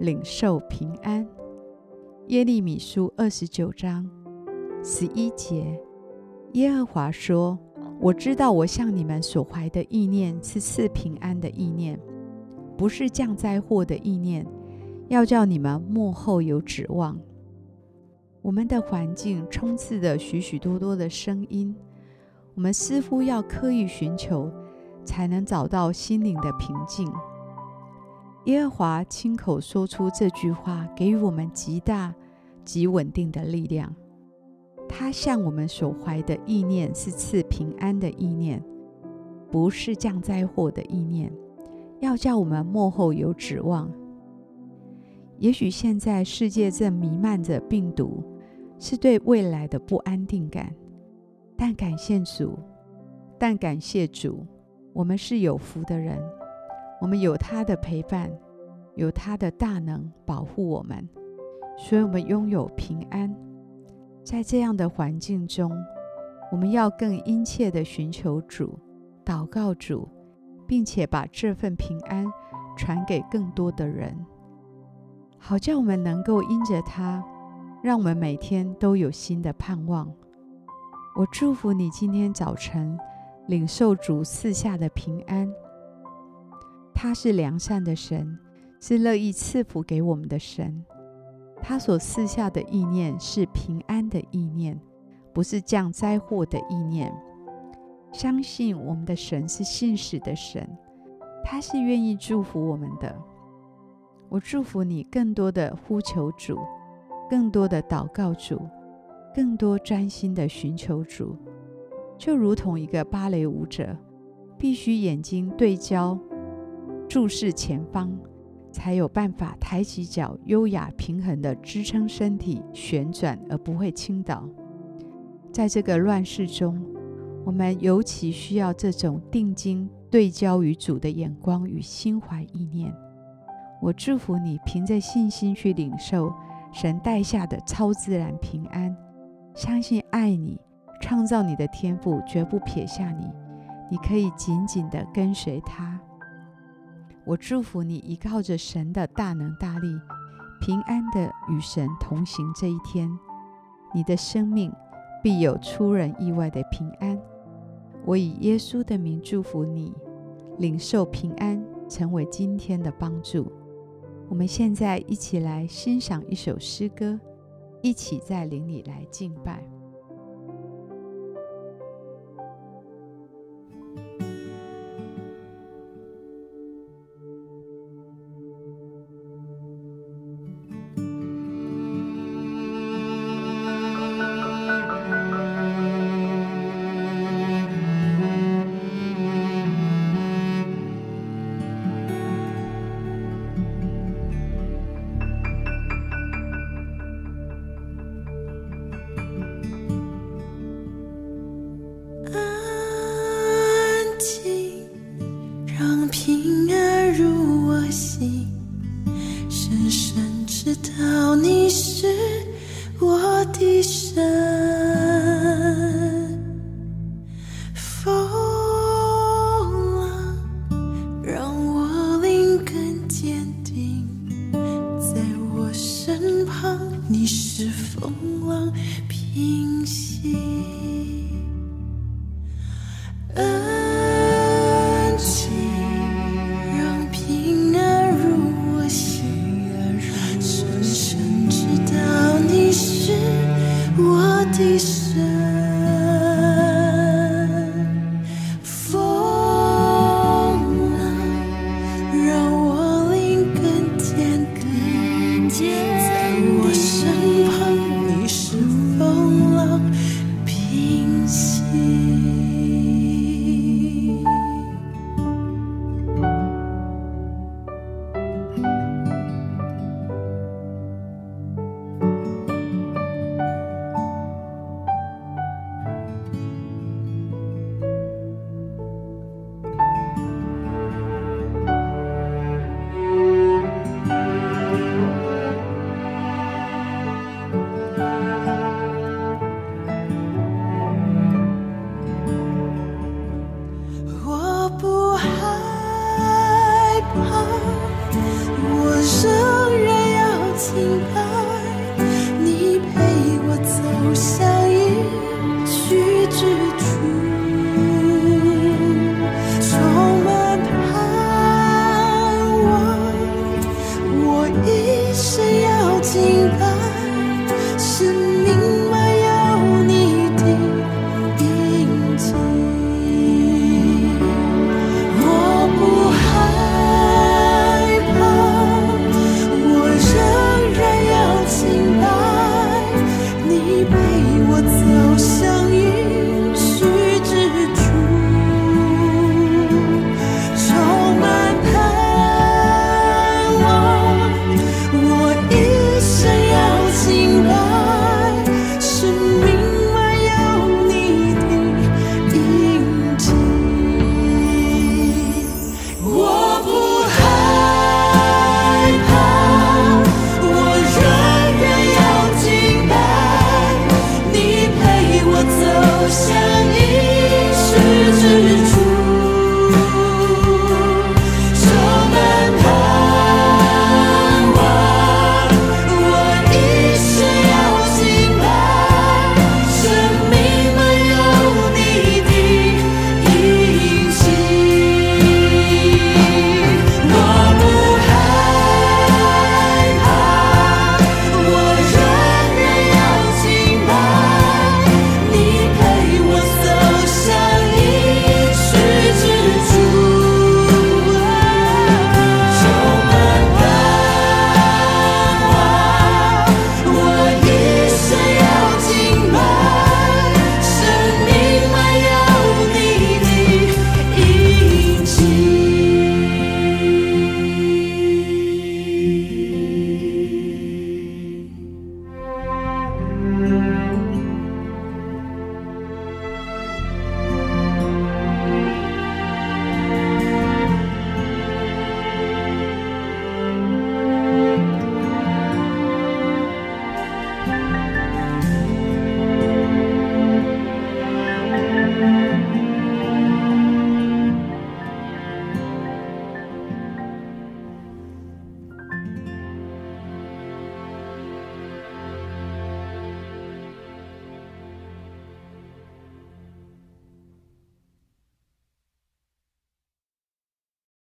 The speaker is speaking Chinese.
领受平安。耶利米书二十九章十一节，耶和华说：“我知道我向你们所怀的意念是赐平安的意念，不是降灾祸的意念，要叫你们幕后有指望。”我们的环境充斥着许许多多的声音，我们似乎要刻意寻求，才能找到心灵的平静。耶和华亲口说出这句话，给予我们极大、极稳定的力量。他向我们所怀的意念是赐平安的意念，不是降灾祸的意念，要叫我们幕后有指望。也许现在世界正弥漫着病毒，是对未来的不安定感，但感谢主，但感谢主，我们是有福的人。我们有他的陪伴，有他的大能保护我们，所以我们拥有平安。在这样的环境中，我们要更殷切地寻求主、祷告主，并且把这份平安传给更多的人，好叫我们能够因着他，让我们每天都有新的盼望。我祝福你今天早晨领受主赐下的平安。他是良善的神，是乐意赐福给我们的神。他所赐下的意念是平安的意念，不是降灾祸的意念。相信我们的神是信实的神，他是愿意祝福我们的。我祝福你更多的呼求主，更多的祷告主，更多专心的寻求主，就如同一个芭蕾舞者，必须眼睛对焦。注视前方，才有办法抬起脚，优雅平衡地支撑身体旋转，而不会倾倒。在这个乱世中，我们尤其需要这种定睛对焦于主的眼光与心怀意念。我祝福你，凭着信心去领受神带下的超自然平安，相信爱你、创造你的天父绝不撇下你，你可以紧紧地跟随他。我祝福你，依靠着神的大能大力，平安地与神同行这一天，你的生命必有出人意外的平安。我以耶稣的名祝福你，领受平安，成为今天的帮助。我们现在一起来欣赏一首诗歌，一起在灵里来敬拜。心，安静，让平安入我心，深深知道你是我的神。